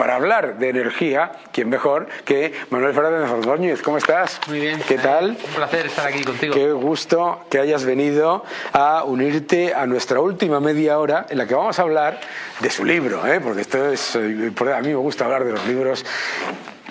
para hablar de energía, ¿quién mejor que Manuel Fernández Ordóñez? ¿Cómo estás? Muy bien. ¿Qué tal? Un placer estar aquí contigo. Qué gusto que hayas venido a unirte a nuestra última media hora en la que vamos a hablar de su libro, ¿eh? porque esto es, eh, a mí me gusta hablar de los libros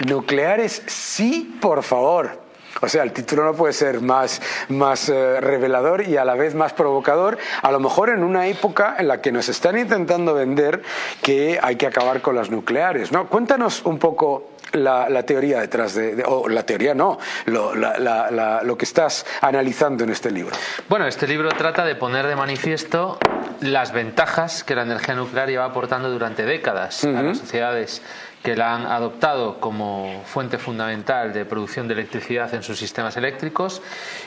nucleares, sí, por favor. O sea, el título no puede ser más, más eh, revelador y a la vez más provocador, a lo mejor en una época en la que nos están intentando vender que hay que acabar con las nucleares. ¿no? Cuéntanos un poco la, teoría detrás de, o la teoría no, lo, lo, que estás analizando en este libro. Bueno, este libro trata de poner de manifiesto las ventajas que la energía nuclear lleva aportando durante décadas a las sociedades que la han adoptado como fuente fundamental de producción de electricidad en sus sistemas eléctricos.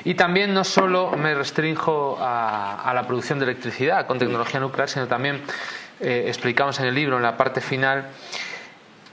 Y también no solo me restringo a, la producción de electricidad con tecnología nuclear, sino también eh, explicamos en el libro, en la parte final,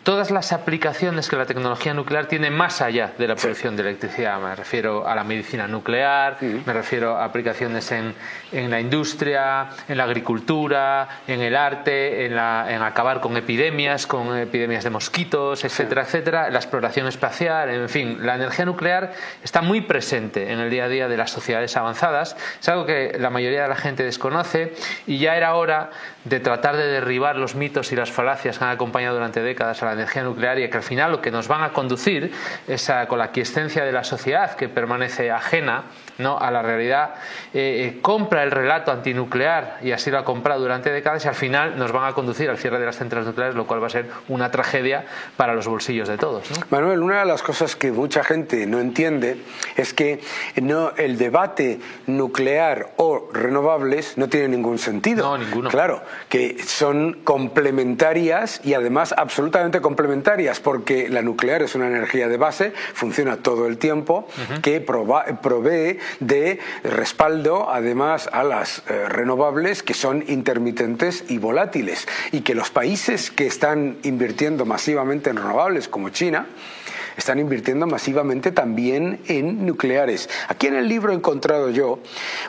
todas las aplicaciones que la tecnología nuclear tiene más allá de la producción de electricidad. Me refiero a la medicina nuclear, me refiero a aplicaciones en, en, la industria, en la agricultura, en el arte, en, la, en, acabar con epidemias, con epidemias de mosquitos, etcétera, etcétera, la exploración espacial, en fin, la energía nuclear está muy presente en el día a día de las sociedades avanzadas. Es algo que la mayoría de la gente desconoce y ya era hora de tratar de derribar los mitos y las falacias que han acompañado durante décadas a la energía nuclear y que al final lo que nos van a conducir es a, con la quiescencia de la sociedad que permanece ajena ¿no? a la realidad, eh, eh, compra el relato antinuclear y así lo ha comprado durante décadas y al final nos van a conducir al cierre de las centrales nucleares, lo cual va a ser una tragedia para los bolsillos de todos. Manuel, una de las cosas que mucha gente no entiende es que no, el debate nuclear o renovables no tiene ningún sentido. No, ninguno. Claro, que son complementarias y además absolutamente complementarias porque la nuclear es una energía de base, funciona todo el tiempo, que provee de respaldo además a las eh, renovables que son intermitentes y volátiles y que los países que están invirtiendo masivamente en renovables como China están invirtiendo masivamente también en nucleares. Aquí en el libro he encontrado yo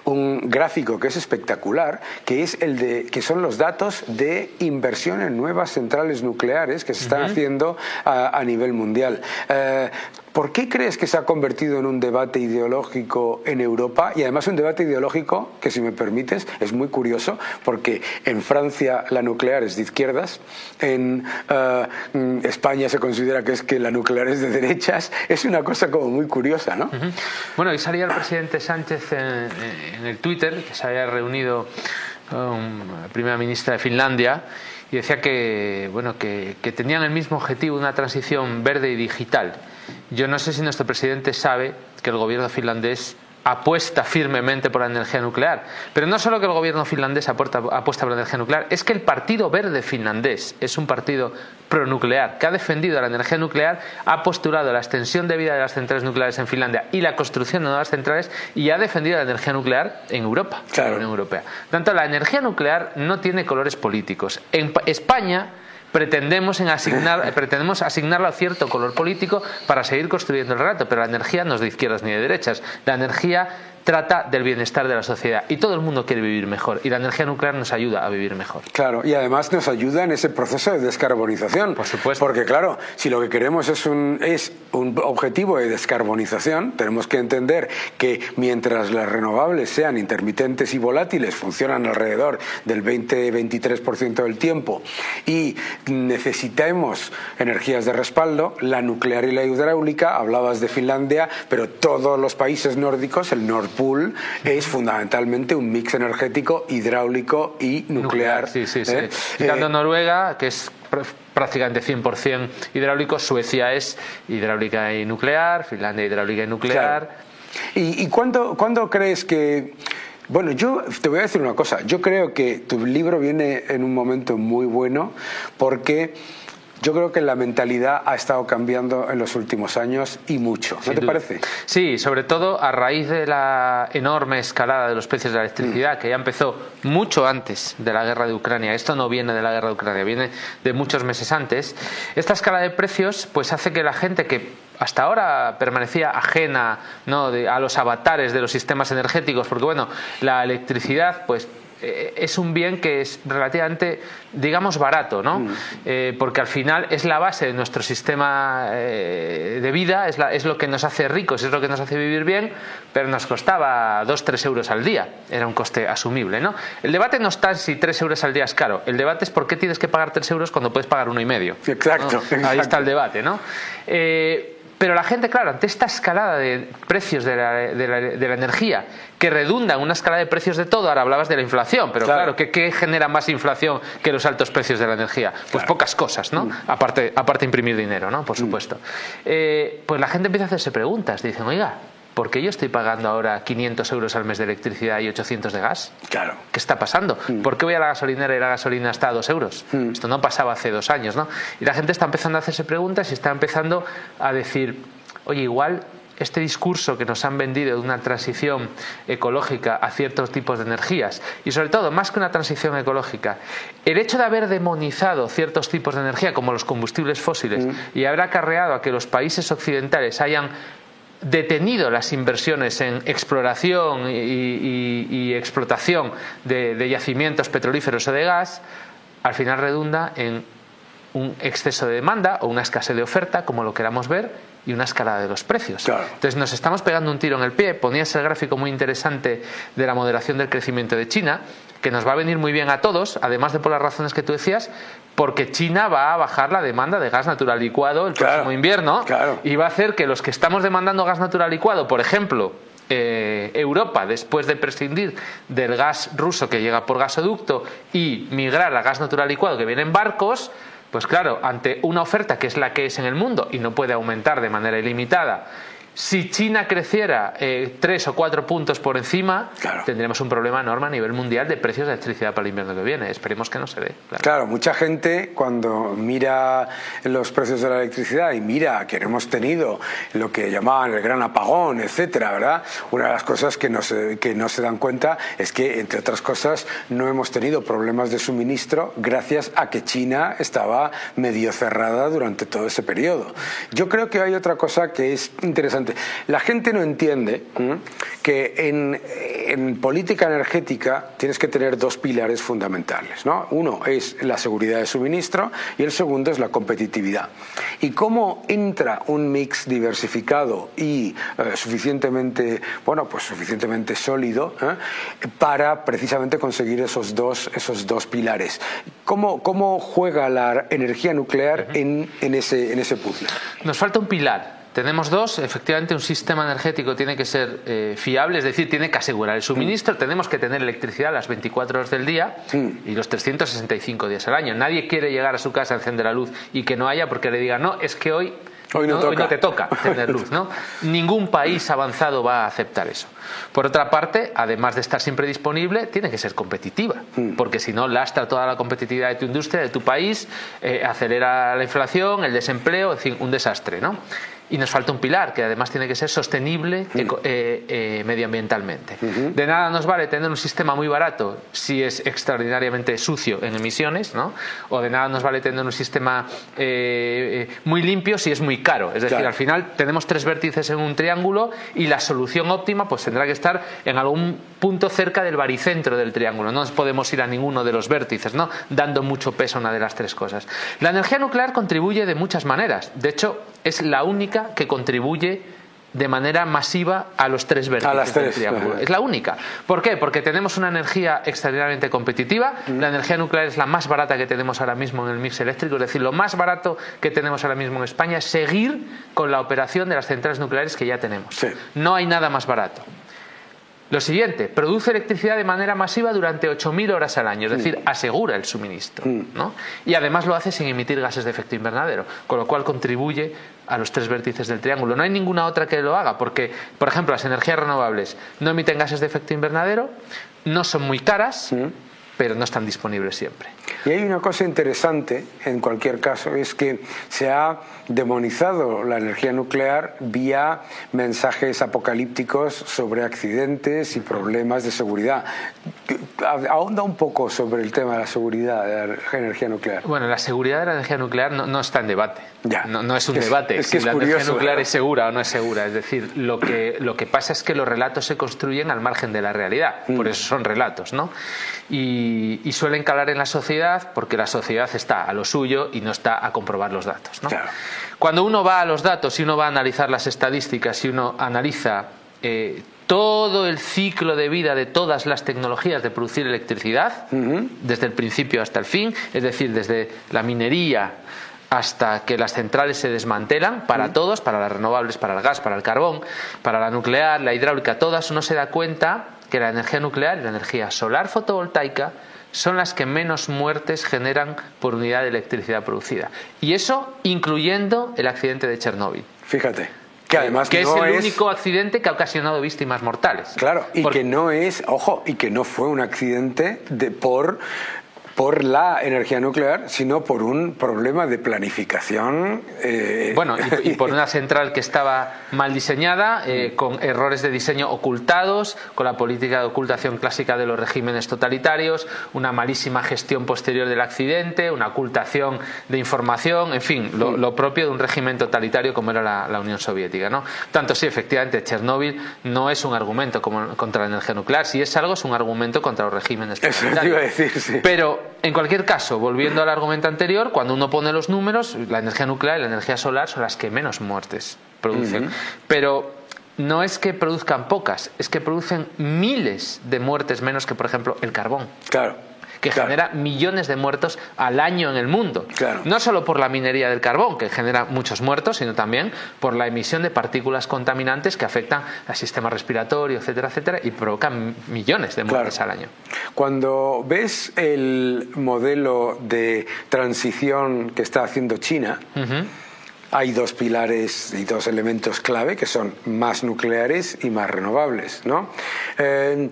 un gráfico que es espectacular, que es el de que son los datos de inversión en nuevas centrales nucleares que se están haciendo a, nivel mundial. Eh, ¿Por qué crees que se ha convertido en un debate ideológico en Europa? Y además un debate ideológico que, si me permites, es muy curioso, porque en Francia la nuclear es de izquierdas, en eh, España se considera que es que la nuclear es de derechas. Es una cosa como muy curiosa, ¿no? Bueno, y salía el presidente Sánchez en, el Twitter, que se había reunido con la primera ministra de Finlandia, y decía que, bueno, que, que tenían el mismo objetivo, una transición verde y digital yo no sé si nuestro presidente sabe que el gobierno finlandés apuesta firmemente por la energía nuclear. Pero no solo que el gobierno finlandés apuesta, por la energía nuclear, es que el Partido Verde finlandés es un partido pronuclear que ha defendido la energía nuclear, ha postulado la extensión de vida de las centrales nucleares en Finlandia y la construcción de nuevas centrales y ha defendido la energía nuclear en Europa, en la Unión Europea. Tanto la energía nuclear no tiene colores políticos. En España pretendemos, en asignar, pretendemos asignarla a cierto color político para seguir construyendo el relato, pero la energía no es de izquierdas ni de derechas. La energía trata del bienestar de la sociedad y todo el mundo quiere vivir mejor y la energía nuclear nos ayuda a vivir mejor. Claro, y además nos ayuda en ese proceso de descarbonización. Por supuesto. Porque claro, si lo que queremos es un, es un objetivo de descarbonización, tenemos que entender que mientras las renovables sean intermitentes y volátiles, funcionan alrededor del 20-23% del tiempo y necesitemos energías de respaldo, la nuclear y la hidráulica, hablabas de Finlandia, pero todos los países nórdicos, el norte pool es fundamentalmente un mix energético hidráulico y nuclear. sí, sí, sí. ¿eh? Noruega, que es prácticamente 100% hidráulico, Suecia es hidráulica y nuclear, Finlandia hidráulica y nuclear. ¿Y, y cuándo, cuándo crees que... Bueno, yo te voy a decir una cosa. Yo creo que tu libro viene en un momento muy bueno porque yo creo que la mentalidad ha estado cambiando en los últimos años y mucho, ¿no te parece? Sí, sobre todo a raíz de la enorme escalada de los precios de la electricidad, que ya empezó mucho antes de la guerra de Ucrania. Esto no viene de la guerra de Ucrania, viene de muchos meses antes. Esta escala de precios pues hace que la gente que hasta ahora permanecía ajena ¿no? a los avatares de los sistemas energéticos, porque bueno, la electricidad pues eh, es un bien que es relativamente, digamos, barato, ¿no? Mm. Eh, porque al final es la base de nuestro sistema eh, de vida, es, es, lo que nos hace ricos, es lo que nos hace vivir bien, pero nos costaba 2-3 euros al día. Era un coste asumible, ¿no? El debate no está si 3 euros al día es caro. El debate es por qué tienes que pagar 3 euros cuando puedes pagar uno y medio. Exacto, Ahí está el debate, ¿no? Pero la gente, claro, ante esta escalada de precios de la, de la, energía, que redunda en una escala de precios de todo, ahora hablabas de la inflación, pero claro, ¿qué, genera más inflación que los altos precios de la energía? Pues pocas cosas, ¿no? Mm. Aparte, aparte imprimir dinero, ¿no? Por mm. supuesto. Eh, pues la gente empieza a hacerse preguntas. Dicen, oiga, ¿por qué yo estoy pagando ahora 500 euros al mes de electricidad y 800 de gas? Claro. ¿Qué está pasando? Mm. ¿Por qué voy a la gasolinera y la gasolina está a 2 euros? Mm. Esto no pasaba hace dos años, ¿no? Y la gente está empezando a hacerse preguntas y está empezando a decir, oye, igual este discurso que nos han vendido de una transición ecológica a ciertos tipos de energías y sobre todo, más que una transición ecológica, el hecho de haber demonizado ciertos tipos de energía como los combustibles fósiles mm. y haber acarreado a que los países occidentales hayan detenido las inversiones en exploración y, explotación de, yacimientos petrolíferos o de gas, al final redunda en un exceso de demanda o una escasez de oferta, como lo queramos ver, y una escalada de los precios. Entonces nos estamos pegando un tiro en el pie. Ponías el gráfico muy interesante de la moderación del crecimiento de China, que nos va a venir muy bien a todos, además de por las razones que tú decías, porque China va a bajar la demanda de gas natural licuado el próximo invierno y va a hacer que los que estamos demandando gas natural licuado, por ejemplo, eh, Europa, después de prescindir del gas ruso que llega por gasoducto y migrar al gas natural licuado que viene en barcos, pues claro, ante una oferta que es la que es en el mundo y no puede aumentar de manera ilimitada, si China creciera eh, tres o cuatro puntos por encima, tendríamos un problema enorme a nivel mundial de precios de electricidad para el invierno que viene. Esperemos que no se dé. Claro. mucha gente cuando mira los precios de la electricidad y mira que hemos tenido lo que llamaban el gran apagón, etcétera, ¿verdad? Una de las cosas que no, se, que no se dan cuenta es que, entre otras cosas, no hemos tenido problemas de suministro gracias a que China estaba medio cerrada durante todo ese periodo. Yo creo que hay otra cosa que es interesante la gente no entiende que en, política energética tienes que tener dos pilares fundamentales. ¿no? Uno es la seguridad de suministro y el segundo es la competitividad. Y cómo entra un mix diversificado y eh, suficientemente, bueno, pues suficientemente sólido ¿eh? para precisamente conseguir esos dos, esos dos pilares. ¿Cómo, cómo juega la energía nuclear en, en, ese, en ese puzzle? Nos falta un pilar tenemos dos, efectivamente un sistema energético tiene que ser eh, fiable, es decir, tiene que asegurar el suministro, tenemos que tener electricidad las 24 horas del día y los 365 días al año. Nadie quiere llegar a su casa a encender la luz y que no haya porque le diga, no, es que hoy Hoy no, te toca tener luz, ¿no? Ningún país avanzado va a aceptar eso. Por otra parte, además de estar siempre disponible, tiene que ser competitiva, mm. porque si no lastra toda la competitividad de tu industria, de tu país, eh, acelera la inflación, el desempleo, en fin, un desastre, ¿no? Y nos falta un pilar que además tiene que ser sostenible mm. eh, eh, medioambientalmente. De nada nos vale tener un sistema muy barato si es extraordinariamente sucio en emisiones, ¿no? o de nada nos vale tener un sistema eh, muy limpio si es muy caro. Es decir, al final tenemos tres vértices en un triángulo y la solución óptima pues tendrá que estar en algún punto cerca del baricentro del triángulo. No nos podemos ir a ninguno de los vértices, ¿no? dando mucho peso a una de las tres cosas. La energía nuclear contribuye de muchas maneras. De hecho, es la única que contribuye de manera masiva a los tres vértices del triángulo. Es la única. ¿Por qué? Porque tenemos una energía extraordinariamente competitiva. La energía nuclear es la más barata que tenemos ahora mismo en el mix eléctrico. Es decir, lo más barato que tenemos ahora mismo en España es seguir con la operación de las centrales nucleares que ya tenemos. No hay nada más barato. Lo siguiente, produce electricidad de manera masiva durante 8.000 horas al año, es decir, mm. asegura el suministro. Mm. ¿no? Y además lo hace sin emitir gases de efecto invernadero, con lo cual contribuye a los tres vértices del triángulo. No hay ninguna otra que lo haga, porque, por ejemplo, las energías renovables no emiten gases de efecto invernadero, no son muy caras. Mm pero no están disponibles siempre. Y hay una cosa interesante, en cualquier caso, es que se ha demonizado la energía nuclear vía mensajes apocalípticos sobre accidentes y problemas de seguridad. Ahonda un poco sobre el tema de la seguridad de la energía nuclear. Bueno, la seguridad de la energía nuclear no, está en debate. Ya. No, es un debate si la energía nuclear es segura o no es segura. Es decir, lo que, lo que pasa es que los relatos se construyen al margen de la realidad. Por mm. eso son relatos, ¿no? Y, suelen calar en la sociedad porque la sociedad está a lo suyo y no está a comprobar los datos. ¿no? Cuando uno va a los datos y uno va a analizar las estadísticas y uno analiza eh, todo el ciclo de vida de todas las tecnologías de producir electricidad, desde el principio hasta el fin, es decir, desde la minería hasta que las centrales se desmantelan para todos, para las renovables, para el gas, para el carbón, para la nuclear, la hidráulica, todas, uno se da cuenta que la energía nuclear y la energía solar fotovoltaica son las que menos muertes generan por unidad de electricidad producida. Y eso incluyendo el accidente de Chernóbil. Fíjate. Que además que es el único accidente que ha ocasionado víctimas mortales. Claro, y que no es, ojo, y que no fue un accidente de por por la energía nuclear, sino por un problema de planificación. Eh, bueno, y, por una central que estaba mal diseñada, eh, con errores de diseño ocultados, con la política de ocultación clásica de los regímenes totalitarios, una malísima gestión posterior del accidente, una ocultación de información, en fin, lo, propio de un régimen totalitario como era la, Unión Soviética. ¿no? Tanto sí, efectivamente, Chernóbil no es un argumento como, contra la energía nuclear, si es algo, es un argumento contra los regímenes totalitarios. Pero en cualquier caso, volviendo al argumento anterior, cuando uno pone los números, la energía nuclear y la energía solar son las que menos muertes producen. Pero no es que produzcan pocas, es que producen miles de muertes menos que, por ejemplo, el carbón. Claro que genera millones de muertos al año en el mundo. No solo por la minería del carbón, que genera muchos muertos, sino también por la emisión de partículas contaminantes que afectan al sistema respiratorio, etcétera, etcétera, y provocan millones de muertes al año. Cuando ves el modelo de transición que está haciendo China, hay dos pilares y dos elementos clave que son más nucleares y más renovables. ¿no? Eh,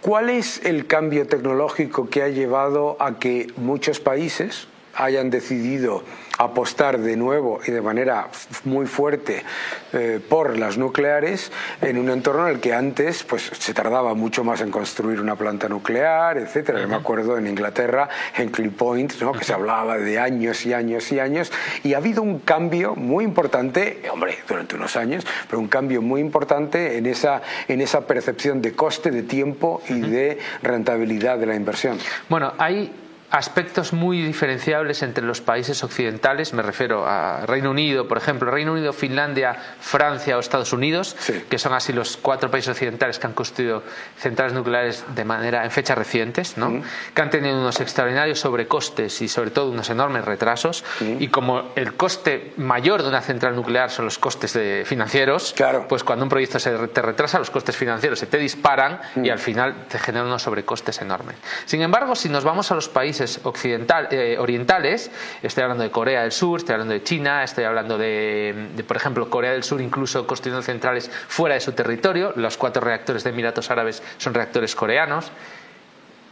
¿Cuál es el cambio tecnológico que ha llevado a que muchos países hayan decidido apostar de nuevo y de manera muy fuerte eh, por las nucleares en un entorno en el que antes pues, se tardaba mucho más en construir una planta nuclear. Yo me acuerdo en Inglaterra, en Clip Point, ¿no? que se hablaba de años y años y años, y ha habido un cambio muy importante, hombre, durante unos años, pero un cambio muy importante en esa, en esa percepción de coste, de tiempo y de rentabilidad de la inversión. Bueno, hay aspectos muy diferenciables entre los países occidentales, me refiero a Reino Unido, por ejemplo, Reino Unido, Finlandia, Francia o Estados Unidos, que son así los cuatro países occidentales que han construido centrales nucleares de manera en fechas recientes, ¿no? que han tenido unos extraordinarios sobrecostes y sobre todo unos enormes retrasos. Y como el coste mayor de una central nuclear son los costes de financieros, pues cuando un proyecto se te retrasa los costes financieros se te disparan y al final te generan unos sobrecostes enormes. Sin embargo, si nos vamos a los países occidental, eh, orientales, estoy hablando de Corea del Sur, estoy hablando de China, estoy hablando de, por ejemplo, Corea del Sur incluso construyendo centrales fuera de su territorio, los cuatro reactores de Emiratos Árabes son reactores coreanos,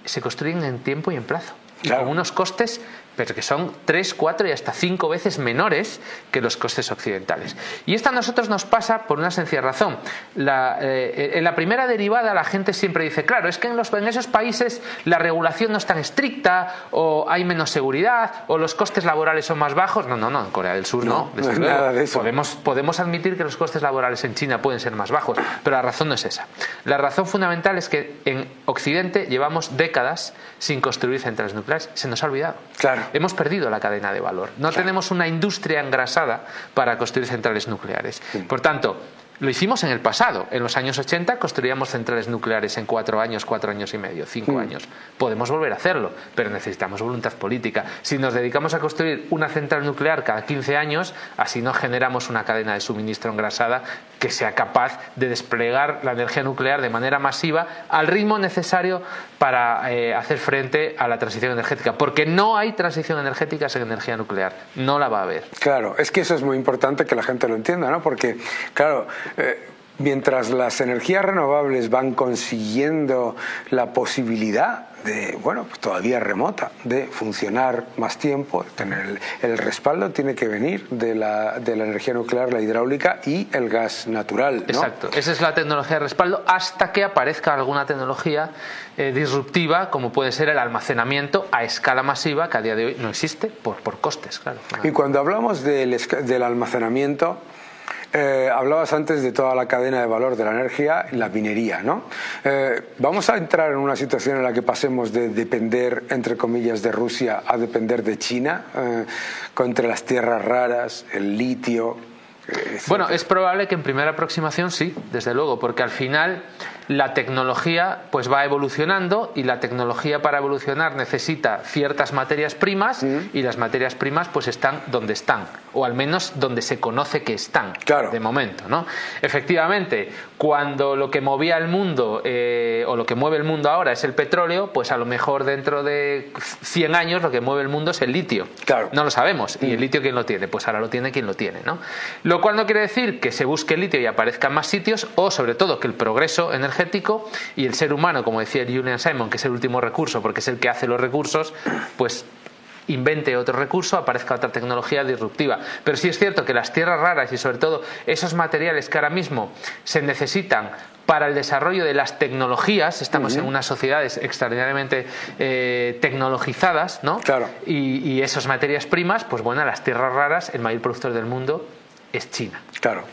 se construyen en tiempo y en plazo. Y con unos costes pero que son tres, cuatro y hasta cinco veces menores que los costes occidentales. Y esto a nosotros nos pasa por una sencilla razón. Eh, en la primera derivada la gente siempre dice, claro, es que en, los, en esos países la regulación no es tan estricta, o hay menos seguridad, o los costes laborales son más bajos. No, no, no, en Corea del Sur no. Podemos, podemos admitir que los costes laborales en China pueden ser más bajos, pero la razón no es esa. La razón fundamental es que en Occidente llevamos décadas sin construir centrales nucleares. Se nos ha olvidado. Claro. Hemos perdido la cadena de valor. No tenemos una industria engrasada para construir centrales nucleares. Por tanto, lo hicimos en el pasado. En los años 80 construíamos centrales nucleares en cuatro años, cuatro años y medio, cinco mm. años. Podemos volver a hacerlo, pero necesitamos voluntad política. Si nos dedicamos a construir una central nuclear cada 15 años, así no generamos una cadena de suministro engrasada que sea capaz de desplegar la energía nuclear de manera masiva al ritmo necesario para eh, hacer frente a la transición energética. Porque no hay transición energética sin energía nuclear. No la va a haber. Claro, es que eso es muy importante que la gente lo entienda, ¿no? Porque, claro, eh, mientras las energías renovables van consiguiendo la posibilidad de, bueno, pues todavía remota, de funcionar más tiempo, tener el, respaldo tiene que venir de la, de la, energía nuclear, la hidráulica y el gas natural. Exacto, esa es la tecnología de respaldo hasta que aparezca alguna tecnología eh, disruptiva como puede ser el almacenamiento a escala masiva que a día de hoy no existe por, por costes, claro. Y cuando hablamos del, del almacenamiento, eh, hablabas antes de toda la cadena de valor de la energía la minería, ¿no? Eh, vamos a entrar en una situación en la que pasemos de depender, entre comillas, de Rusia a depender de China, eh, entre las tierras raras, el litio. Bueno, es probable que en primera aproximación sí, desde luego, porque al final la tecnología pues va evolucionando y la tecnología para evolucionar necesita ciertas materias primas y las materias primas pues están donde están o al menos donde se conoce que están de momento no efectivamente cuando lo que movía el mundo eh, o lo que mueve el mundo ahora es el petróleo pues a lo mejor dentro de 100 años lo que mueve el mundo es el litio. Claro. no lo sabemos y el litio quién lo tiene pues ahora lo tiene quien lo tiene no lo cual no quiere decir que se busque el litio y aparezcan más sitios o sobre todo que el progreso energético y el ser humano, como decía Julian Simon, que es el último recurso porque es el que hace los recursos, pues invente otro recurso, aparezca otra tecnología disruptiva. Pero sí es cierto que las tierras raras y sobre todo esos materiales que ahora mismo se necesitan para el desarrollo de las tecnologías, estamos en unas sociedades extraordinariamente eh, tecnologizadas, ¿no? Claro. Y, y esas materias primas, pues bueno, las tierras raras, el mayor productor del mundo es China. Claro.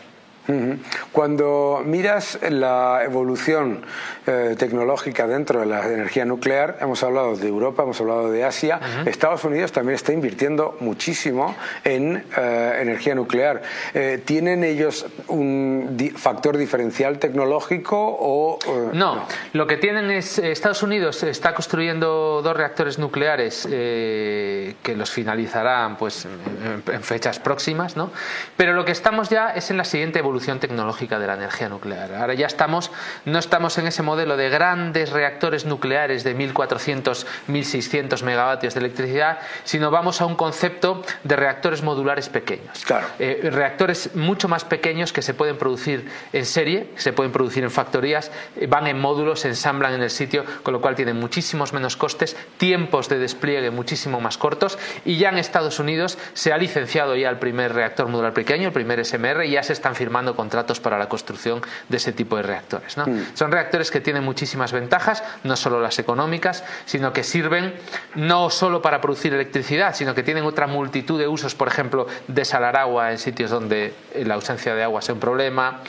Cuando miras la evolución eh, tecnológica dentro de la energía nuclear, hemos hablado de Europa, hemos hablado de Asia, Estados Unidos también está invirtiendo muchísimo en eh, energía nuclear. Eh, ¿Tienen ellos un factor diferencial tecnológico o no, Lo que tienen es Estados Unidos está construyendo dos reactores nucleares que los finalizarán pues en, en, fechas próximas, ¿no? Pero lo que estamos ya es en la siguiente evolución evolución tecnológica de la energía nuclear. Ahora ya estamos, no estamos en ese modelo de grandes reactores nucleares de 1.400, 1.600 megavatios de electricidad, sino vamos a un concepto de reactores modulares pequeños. Claro. Eh, reactores mucho más pequeños que se pueden producir en serie, se pueden producir en factorías, eh, van en módulos, se ensamblan en el sitio, con lo cual tienen muchísimos menos costes, tiempos de despliegue muchísimo más cortos y ya en Estados Unidos se ha licenciado ya el primer reactor modular pequeño, el primer SMR, y ya se están firmando contratos para la construcción de ese tipo de reactores. Mm. Son reactores que tienen muchísimas ventajas, no solo las económicas, sino que sirven no solo para producir electricidad, sino que tienen otra multitud de usos, por ejemplo, desalar agua en sitios donde la ausencia de agua sea un problema,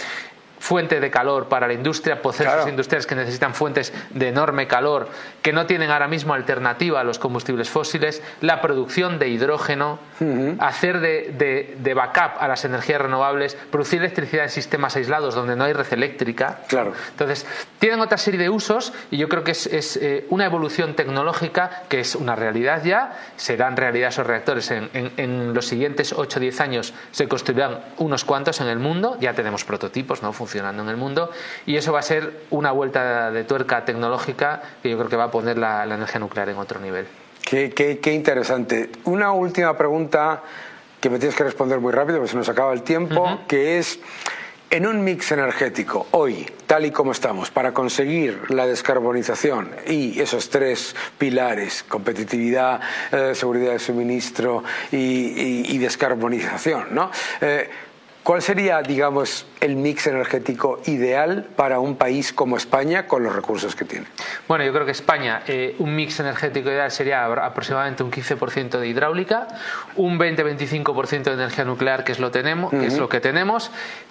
fuente de calor para la industria, procesos industriales que necesitan fuentes de enorme calor, que no tienen ahora mismo alternativa a los combustibles fósiles, la producción de hidrógeno, hacer de, de, backup a las energías renovables, producir electricidad en sistemas aislados donde no hay red eléctrica. Claro. Entonces, tienen otra serie de usos y yo creo que es, eh, una evolución tecnológica que es una realidad ya, serán realidad esos reactores en, en los siguientes 8 o 10 años, se construirán unos cuantos en el mundo, ya tenemos prototipos, ¿no? funcionando en el mundo y eso va a ser una vuelta de tuerca tecnológica que yo creo que va a poner la, energía nuclear en otro nivel. Qué, qué, interesante. Una última pregunta que me tienes que responder muy rápido porque se nos acaba el tiempo, que es... En un mix energético, hoy, tal y como estamos, para conseguir la descarbonización y esos tres pilares, competitividad, eh, seguridad de suministro y, descarbonización, ¿no? Eh, ¿Cuál sería, digamos, el mix energético ideal para un país como España con los recursos que tiene? Bueno, yo creo que España, eh, un mix energético ideal sería aproximadamente un 15% de hidráulica, un 20-25% de energía nuclear, que es lo, tenemos, que es lo que tenemos,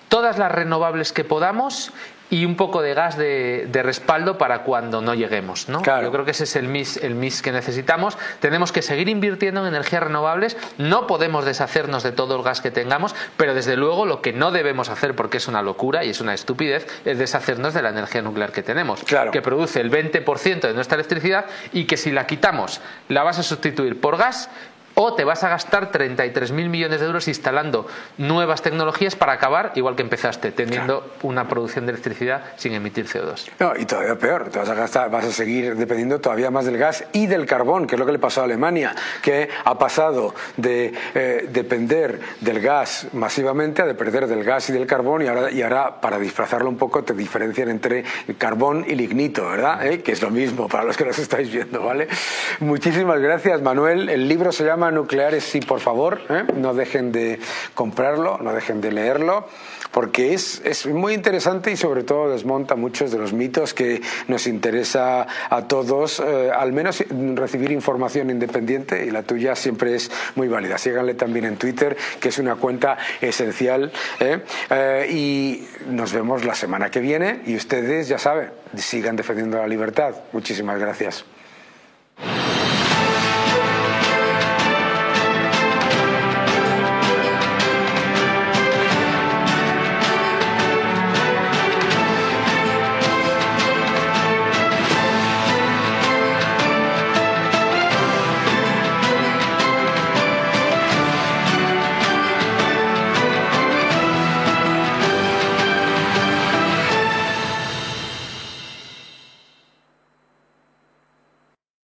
todas las renovables que podamos y un poco de gas de, respaldo para cuando no lleguemos. ¿no? Yo creo que ese es el mix, el mix que necesitamos. Tenemos que seguir invirtiendo en energías renovables. No podemos deshacernos de todo el gas que tengamos, pero desde luego lo que no debemos hacer, porque es una locura y es una estupidez, es deshacernos de la energía nuclear que tenemos, que produce el 20% de nuestra electricidad y que si la quitamos la vas a sustituir por gas o te vas a gastar 33.000 millones de euros instalando nuevas tecnologías para acabar igual que empezaste, teniendo una producción de electricidad sin emitir CO2. No, y todavía peor, te vas a, gastar, vas a seguir dependiendo todavía más del gas y del carbón, que es lo que le pasó a Alemania, que ha pasado de eh, depender del gas masivamente a depender del gas y del carbón y ahora, y ahora para disfrazarlo un poco te diferencian entre carbón y lignito, ¿verdad? ¿Eh? Que es lo mismo para los que nos estáis viendo, ¿vale? Muchísimas gracias, Manuel. El libro se llama Nucleares, sí, por favor. ¿eh? No dejen de comprarlo, no dejen de leerlo, porque es, es muy interesante y sobre todo desmonta muchos de los mitos que nos interesa a todos, eh, al menos recibir información independiente y la tuya siempre es muy válida. Síganle también en Twitter, que es una cuenta esencial. ¿eh? y nos vemos la semana que viene y ustedes, ya saben, sigan defendiendo la libertad. Muchísimas gracias.